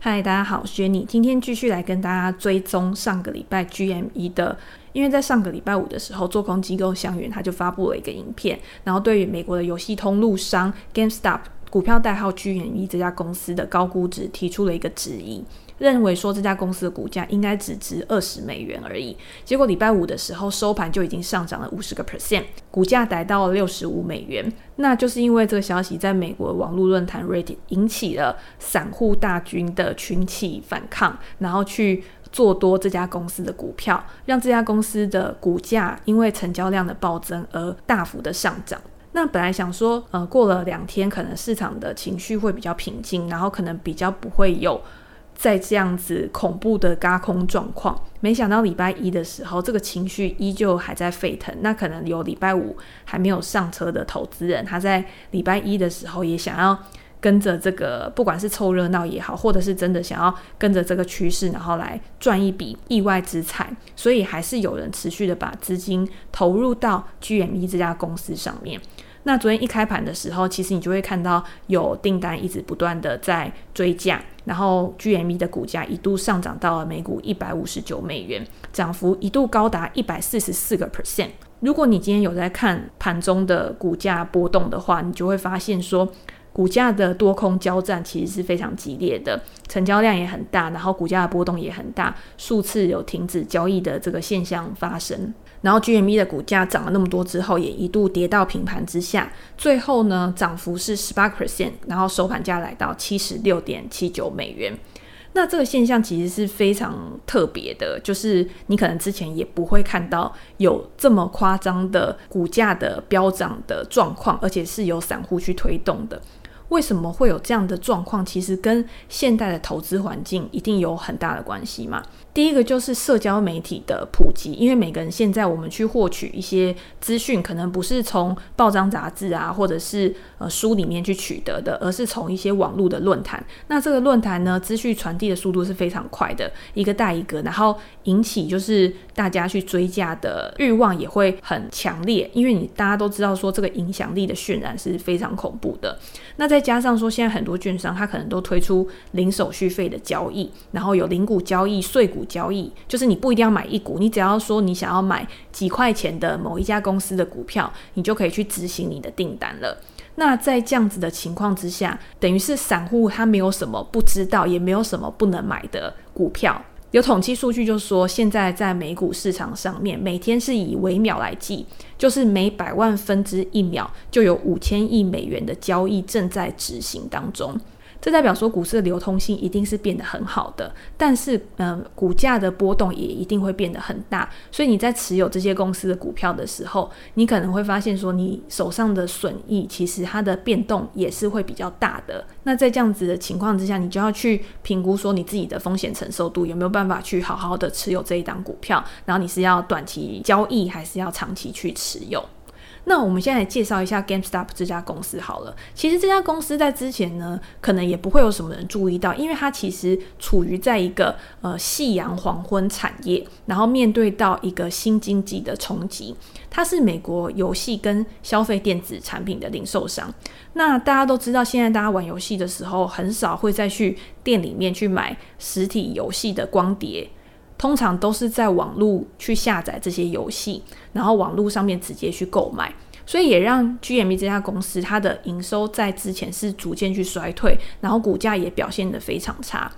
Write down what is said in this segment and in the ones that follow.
嗨，大家好，我是 Jenny，今天继续来跟大家追踪上个礼拜 GME 的，因为在上个礼拜五的时候，做空机构香櫞他就发布了一个影片，然后对于美国的游戏通路商 GameStop 股票代号 GME 这家公司的高估值提出了一个质疑。认为说这家公司的股价应该只值二十美元而已，结果礼拜五的时候收盘就已经上涨了五十个 percent，股价达到了六十五美元。那就是因为这个消息在美国网络论坛 Reddit 引起了散户大军的群起反抗，然后去做多这家公司的股票，让这家公司的股价因为成交量的暴增而大幅的上涨。那本来想说，呃，过了两天可能市场的情绪会比较平静，然后可能比较不会有。在这样子恐怖的轧空状况，没想到礼拜一的时候，这个情绪依旧还在沸腾。那可能有礼拜五还没有上车的投资人，他在礼拜一的时候也想要跟着这个，不管是凑热闹也好，或者是真的想要跟着这个趋势，然后来赚一笔意外之财。所以还是有人持续的把资金投入到 GME 这家公司上面。那昨天一开盘的时候，其实你就会看到有订单一直不断的在追价，然后 GME 的股价一度上涨到了每股一百五十九美元，涨幅一度高达一百四十四个 percent。如果你今天有在看盘中的股价波动的话，你就会发现说，股价的多空交战其实是非常激烈的，成交量也很大，然后股价的波动也很大，数次有停止交易的这个现象发生。然后 GME 的股价涨了那么多之后，也一度跌到平盘之下，最后呢，涨幅是十八 percent，然后收盘价来到七十六点七九美元。那这个现象其实是非常特别的，就是你可能之前也不会看到有这么夸张的股价的飙涨的状况，而且是由散户去推动的。为什么会有这样的状况？其实跟现代的投资环境一定有很大的关系嘛。第一个就是社交媒体的普及，因为每个人现在我们去获取一些资讯，可能不是从报章杂志啊，或者是呃书里面去取得的，而是从一些网络的论坛。那这个论坛呢，资讯传递的速度是非常快的，一个带一个，然后引起就是大家去追价的欲望也会很强烈，因为你大家都知道说这个影响力的渲染是非常恐怖的。那再加上说，现在很多券商它可能都推出零手续费的交易，然后有零股交易、碎股。交易就是你不一定要买一股，你只要说你想要买几块钱的某一家公司的股票，你就可以去执行你的订单了。那在这样子的情况之下，等于是散户他没有什么不知道，也没有什么不能买的股票。有统计数据就说，现在在美股市场上面，每天是以微秒来计，就是每百万分之一秒就有五千亿美元的交易正在执行当中。这代表说股市的流通性一定是变得很好的，但是，嗯、呃，股价的波动也一定会变得很大。所以你在持有这些公司的股票的时候，你可能会发现说，你手上的损益其实它的变动也是会比较大的。那在这样子的情况之下，你就要去评估说你自己的风险承受度有没有办法去好好的持有这一档股票，然后你是要短期交易还是要长期去持有？那我们现在来介绍一下 GameStop 这家公司好了。其实这家公司在之前呢，可能也不会有什么人注意到，因为它其实处于在一个呃夕阳黄昏产业，然后面对到一个新经济的冲击。它是美国游戏跟消费电子产品的零售商。那大家都知道，现在大家玩游戏的时候，很少会再去店里面去买实体游戏的光碟。通常都是在网络去下载这些游戏，然后网络上面直接去购买，所以也让 GME 这家公司它的营收在之前是逐渐去衰退，然后股价也表现得非常差。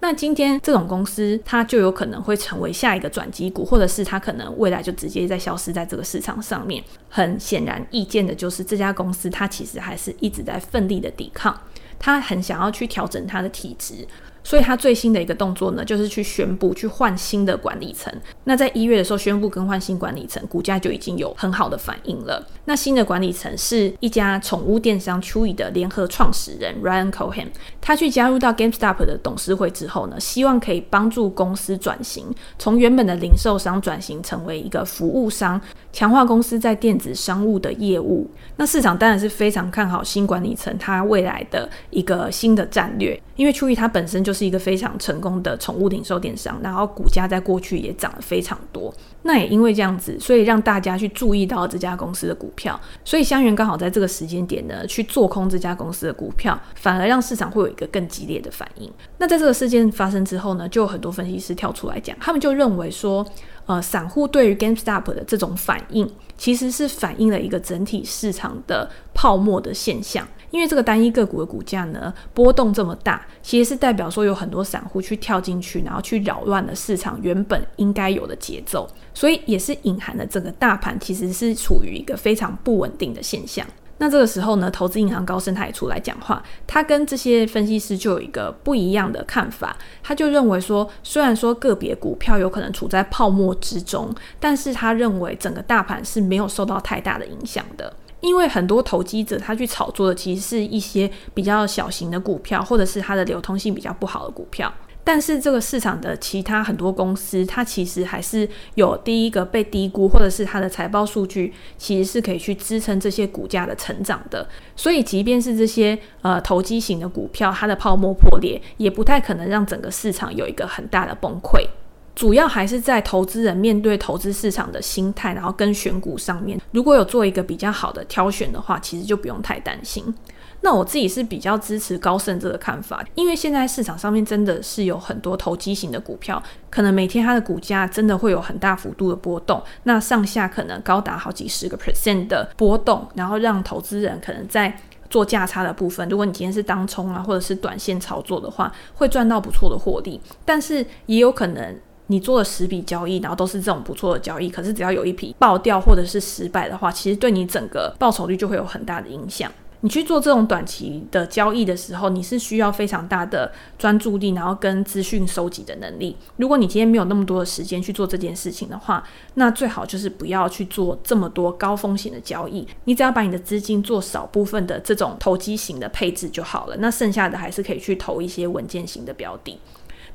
那今天这种公司，它就有可能会成为下一个转机股，或者是它可能未来就直接在消失在这个市场上面。很显然易见的就是这家公司，它其实还是一直在奋力的抵抗，它很想要去调整它的体质。所以他最新的一个动作呢，就是去宣布去换新的管理层。那在一月的时候宣布更换新管理层，股价就已经有很好的反应了。那新的管理层是一家宠物电商 Chewy 的联合创始人 Ryan Cohen。他去加入到 GameStop 的董事会之后呢，希望可以帮助公司转型，从原本的零售商转型成为一个服务商，强化公司在电子商务的业务。那市场当然是非常看好新管理层他未来的一个新的战略，因为 Chewy 他本身就是一个非常成功的宠物零售电商，然后股价在过去也涨了非常多。那也因为这样子，所以让大家去注意到这家公司的股票，所以香园刚好在这个时间点呢，去做空这家公司的股票，反而让市场会有一个更激烈的反应。那在这个事件发生之后呢，就有很多分析师跳出来讲，他们就认为说，呃，散户对于 GameStop 的这种反应，其实是反映了一个整体市场的泡沫的现象。因为这个单一个股的股价呢，波动这么大，其实是代表说有很多散户去跳进去，然后去扰乱了市场原本应该有的节奏，所以也是隐含了整个大盘其实是处于一个非常不稳定的现象。那这个时候呢，投资银行高盛他也出来讲话，他跟这些分析师就有一个不一样的看法，他就认为说，虽然说个别股票有可能处在泡沫之中，但是他认为整个大盘是没有受到太大的影响的。因为很多投机者他去炒作的其实是一些比较小型的股票，或者是它的流通性比较不好的股票。但是这个市场的其他很多公司，它其实还是有第一个被低估，或者是它的财报数据其实是可以去支撑这些股价的成长的。所以，即便是这些呃投机型的股票，它的泡沫破裂，也不太可能让整个市场有一个很大的崩溃。主要还是在投资人面对投资市场的心态，然后跟选股上面，如果有做一个比较好的挑选的话，其实就不用太担心。那我自己是比较支持高盛这个看法，因为现在市场上面真的是有很多投机型的股票，可能每天它的股价真的会有很大幅度的波动，那上下可能高达好几十个 percent 的波动，然后让投资人可能在做价差的部分，如果你今天是当冲啊，或者是短线操作的话，会赚到不错的获利，但是也有可能。你做了十笔交易，然后都是这种不错的交易，可是只要有一笔爆掉或者是失败的话，其实对你整个报酬率就会有很大的影响。你去做这种短期的交易的时候，你是需要非常大的专注力，然后跟资讯收集的能力。如果你今天没有那么多的时间去做这件事情的话，那最好就是不要去做这么多高风险的交易。你只要把你的资金做少部分的这种投机型的配置就好了，那剩下的还是可以去投一些稳健型的标的。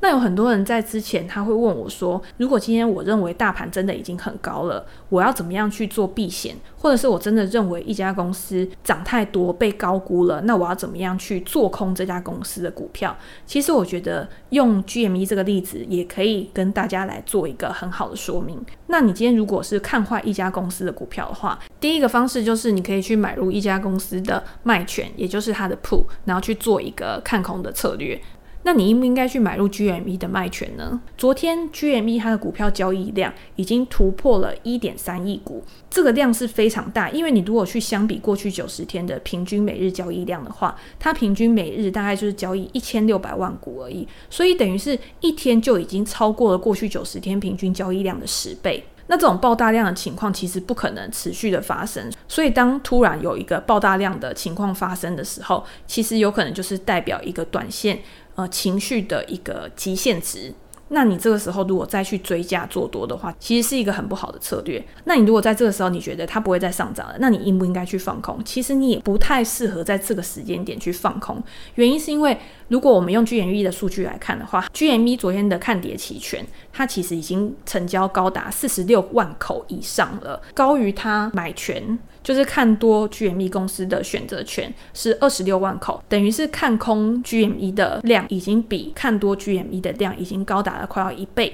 那有很多人在之前他会问我说，如果今天我认为大盘真的已经很高了，我要怎么样去做避险？或者是我真的认为一家公司涨太多被高估了，那我要怎么样去做空这家公司的股票？其实我觉得用 GME 这个例子也可以跟大家来做一个很好的说明。那你今天如果是看坏一家公司的股票的话，第一个方式就是你可以去买入一家公司的卖权，也就是它的 put，然后去做一个看空的策略。那你应不应该去买入 GME 的卖权呢？昨天 GME 它的股票交易量已经突破了一点三亿股，这个量是非常大。因为你如果去相比过去九十天的平均每日交易量的话，它平均每日大概就是交易一千六百万股而已，所以等于是一天就已经超过了过去九十天平均交易量的十倍。那这种爆大量的情况其实不可能持续的发生，所以当突然有一个爆大量的情况发生的时候，其实有可能就是代表一个短线。呃，情绪的一个极限值。那你这个时候如果再去追加做多的话，其实是一个很不好的策略。那你如果在这个时候你觉得它不会再上涨了，那你应不应该去放空？其实你也不太适合在这个时间点去放空。原因是因为如果我们用 GME 的数据来看的话，GME 昨天的看跌期权，它其实已经成交高达四十六万口以上了，高于它买权。就是看多 GME 公司的选择权是二十六万口，等于是看空 GME 的量已经比看多 GME 的量已经高达了快要一倍。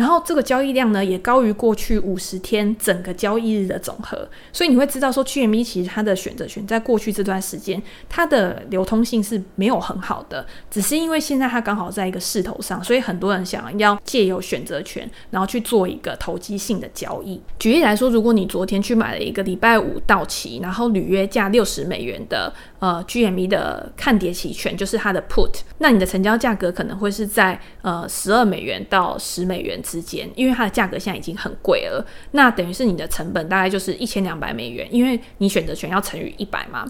然后这个交易量呢，也高于过去五十天整个交易日的总和，所以你会知道说，GME 其实它的选择权在过去这段时间，它的流通性是没有很好的，只是因为现在它刚好在一个势头上，所以很多人想要借由选择权，然后去做一个投机性的交易。举例来说，如果你昨天去买了一个礼拜五到期，然后履约价六十美元的呃 GME 的看跌期权，就是它的 Put，那你的成交价格可能会是在呃十二美元到十美元之间，因为它的价格现在已经很贵了，那等于是你的成本大概就是一千两百美元，因为你选择权要乘以一百嘛。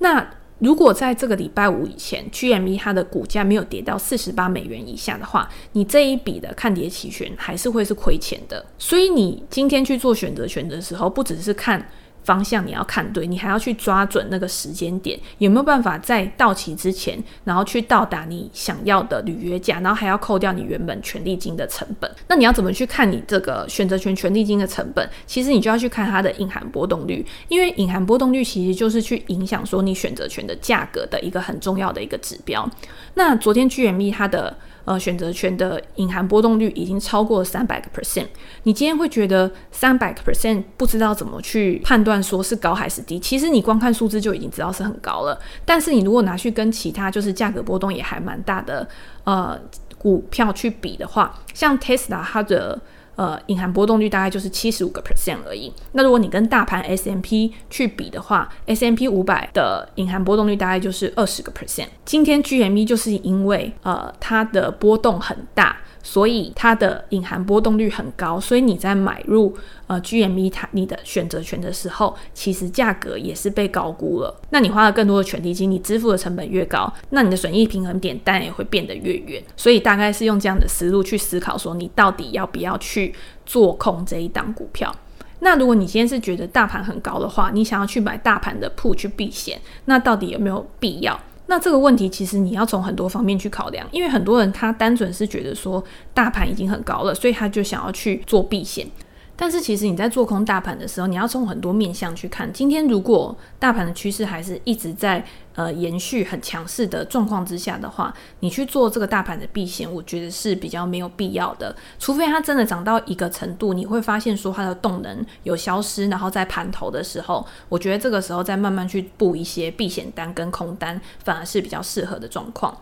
那如果在这个礼拜五以前，GME 它的股价没有跌到四十八美元以下的话，你这一笔的看跌期权还是会是亏钱的。所以你今天去做选择权的时候，不只是看方向你要看对，你还要去抓准那个时间点，有没有办法在到期之前，然后去到达你想要的履约价，然后还要扣掉你原本权利金的成本。那你要怎么去看你这个选择权权利金的成本？其实你就要去看它的隐含波动率，因为隐含波动率其实就是去影响说你选择权的价格的一个很重要的一个指标。那昨天 GME 它的呃，选择权的隐含波动率已经超过了三百个 percent。你今天会觉得三百个 percent 不知道怎么去判断说是高还是低？其实你光看数字就已经知道是很高了。但是你如果拿去跟其他就是价格波动也还蛮大的呃股票去比的话，像 Tesla 它的。呃，隐含波动率大概就是七十五个 percent 而已。那如果你跟大盘 S M P 去比的话，S M P 五百的隐含波动率大概就是二十个 percent。今天 GME 就是因为呃它的波动很大。所以它的隐含波动率很高，所以你在买入呃 GME 它你的选择权的时候，其实价格也是被高估了。那你花了更多的权利金，你支付的成本越高，那你的损益平衡点当然也会变得越远。所以大概是用这样的思路去思考，说你到底要不要去做空这一档股票。那如果你今天是觉得大盘很高的话，你想要去买大盘的 put 去避险，那到底有没有必要？那这个问题其实你要从很多方面去考量，因为很多人他单纯是觉得说大盘已经很高了，所以他就想要去做避险。但是其实你在做空大盘的时候，你要从很多面向去看。今天如果大盘的趋势还是一直在呃延续很强势的状况之下的话，你去做这个大盘的避险，我觉得是比较没有必要的。除非它真的涨到一个程度，你会发现说它的动能有消失，然后在盘头的时候，我觉得这个时候再慢慢去布一些避险单跟空单，反而是比较适合的状况。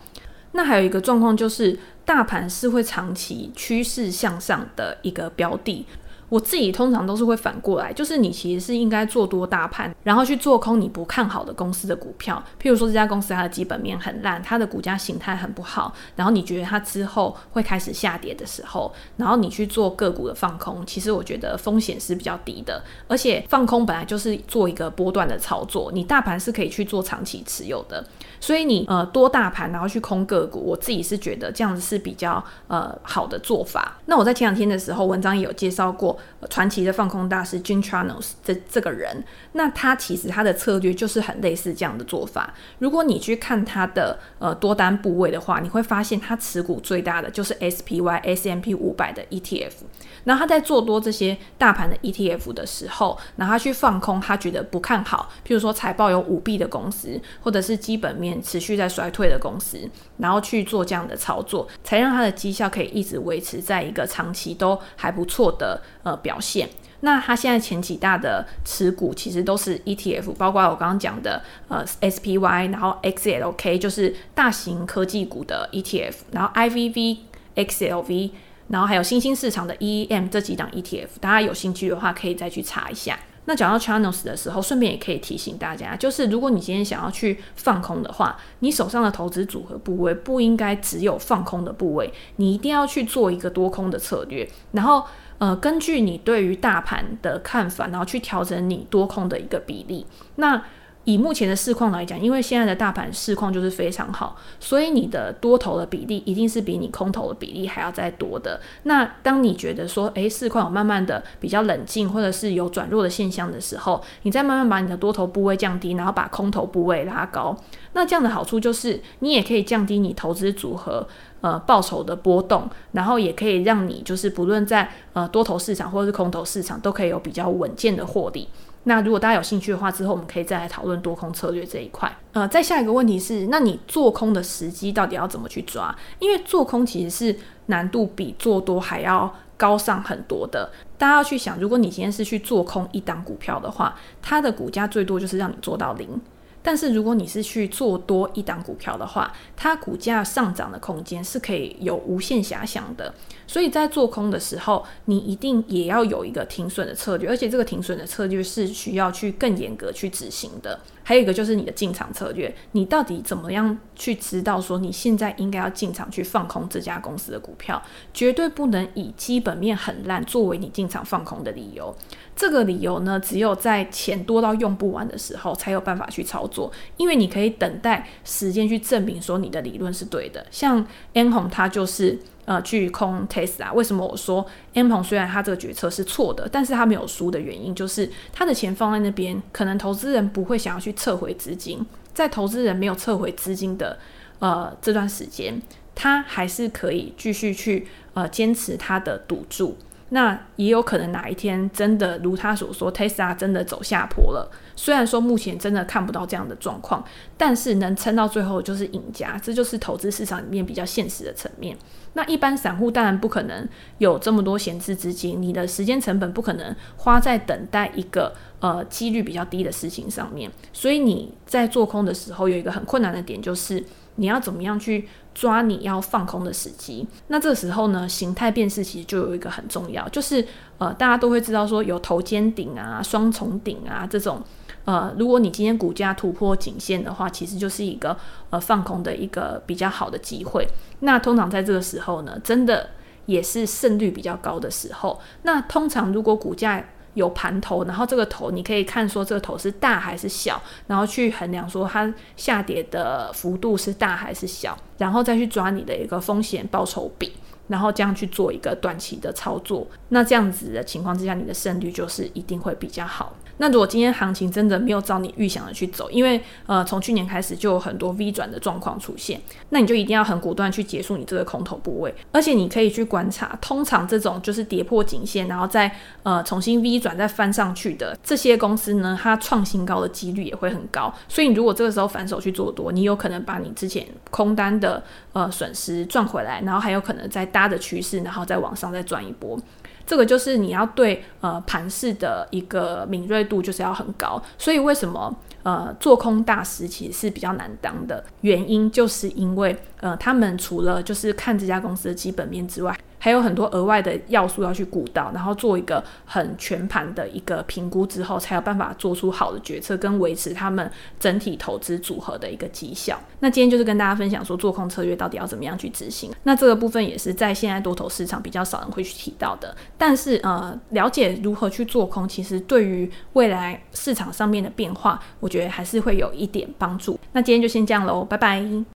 那还有一个状况就是，大盘是会长期趋势向上的一个标的。我自己通常都是会反过来，就是你其实是应该做多大盘，然后去做空你不看好的公司的股票。譬如说这家公司它的基本面很烂，它的股价形态很不好，然后你觉得它之后会开始下跌的时候，然后你去做个股的放空，其实我觉得风险是比较低的。而且放空本来就是做一个波段的操作，你大盘是可以去做长期持有的。所以你呃多大盘，然后去空个股，我自己是觉得这样子是比较呃好的做法。那我在前两天的时候，文章也有介绍过传奇的放空大师 Jim Chanos 这这个人。那他其实他的策略就是很类似这样的做法。如果你去看他的呃多单部位的话，你会发现他持股最大的就是 SPY S M P 五百的 ETF。然后他在做多这些大盘的 ETF 的时候，然后他去放空他觉得不看好，譬如说财报有舞弊的公司，或者是基本面持续在衰退的公司，然后去做这样的操作，才让它的绩效可以一直维持在一个长期都还不错的呃表现。那它现在前几大的持股其实都是 ETF，包括我刚刚讲的呃 SPY，然后 XLK 就是大型科技股的 ETF，然后 IVV、XLV。然后还有新兴市场的 EM 这几档 ETF，大家有兴趣的话可以再去查一下。那讲到 Chanos 的时候，顺便也可以提醒大家，就是如果你今天想要去放空的话，你手上的投资组合部位不应该只有放空的部位，你一定要去做一个多空的策略。然后呃，根据你对于大盘的看法，然后去调整你多空的一个比例。那以目前的市况来讲，因为现在的大盘市况就是非常好，所以你的多头的比例一定是比你空头的比例还要再多的。那当你觉得说，诶，市况有慢慢的比较冷静，或者是有转弱的现象的时候，你再慢慢把你的多头部位降低，然后把空头部位拉高。那这样的好处就是，你也可以降低你投资组合呃报酬的波动，然后也可以让你就是不论在呃多头市场或者是空头市场，都可以有比较稳健的获利。那如果大家有兴趣的话，之后我们可以再来讨论多空策略这一块。呃，再下一个问题是，那你做空的时机到底要怎么去抓？因为做空其实是难度比做多还要高上很多的。大家要去想，如果你今天是去做空一档股票的话，它的股价最多就是让你做到零。但是如果你是去做多一档股票的话，它股价上涨的空间是可以有无限遐想的。所以在做空的时候，你一定也要有一个停损的策略，而且这个停损的策略是需要去更严格去执行的。还有一个就是你的进场策略，你到底怎么样去知道说你现在应该要进场去放空这家公司的股票？绝对不能以基本面很烂作为你进场放空的理由。这个理由呢，只有在钱多到用不完的时候才有办法去操作，因为你可以等待时间去证明说你的理论是对的。像安鸿他就是呃去空 Tesla。为什么我说 M 鹏虽然他这个决策是错的，但是他没有输的原因就是他的钱放在那边，可能投资人不会想要去撤回资金，在投资人没有撤回资金的呃这段时间，他还是可以继续去呃坚持他的赌注。那也有可能哪一天真的如他所说，Tesla 真的走下坡了。虽然说目前真的看不到这样的状况，但是能撑到最后就是赢家，这就是投资市场里面比较现实的层面。那一般散户当然不可能有这么多闲置资金，你的时间成本不可能花在等待一个呃几率比较低的事情上面。所以你在做空的时候有一个很困难的点，就是你要怎么样去。抓你要放空的时机，那这个时候呢，形态辨识其实就有一个很重要，就是呃，大家都会知道说有头肩顶啊、双重顶啊这种，呃，如果你今天股价突破颈线的话，其实就是一个呃放空的一个比较好的机会。那通常在这个时候呢，真的也是胜率比较高的时候。那通常如果股价有盘头，然后这个头你可以看说这个头是大还是小，然后去衡量说它下跌的幅度是大还是小，然后再去抓你的一个风险报酬比，然后这样去做一个短期的操作。那这样子的情况之下，你的胜率就是一定会比较好。那如果今天行情真的没有照你预想的去走，因为呃从去年开始就有很多 V 转的状况出现，那你就一定要很果断去结束你这个空头部位，而且你可以去观察，通常这种就是跌破颈线，然后再呃重新 V 转再翻上去的这些公司呢，它创新高的几率也会很高。所以你如果这个时候反手去做多，你有可能把你之前空单的呃损失赚回来，然后还有可能再大搭的趋势，然后再往上再转一波。这个就是你要对呃盘势的一个敏锐度就是要很高，所以为什么呃做空大师其实是比较难当的原因，就是因为呃他们除了就是看这家公司的基本面之外，还有很多额外的要素要去顾到，然后做一个很全盘的一个评估之后，才有办法做出好的决策跟维持他们整体投资组合的一个绩效。那今天就是跟大家分享说，做空策略到底要怎么样去执行。那这个部分也是在现在多头市场比较少人会去提到的。但是呃，了解如何去做空，其实对于未来市场上面的变化，我觉得还是会有一点帮助。那今天就先这样喽，拜拜。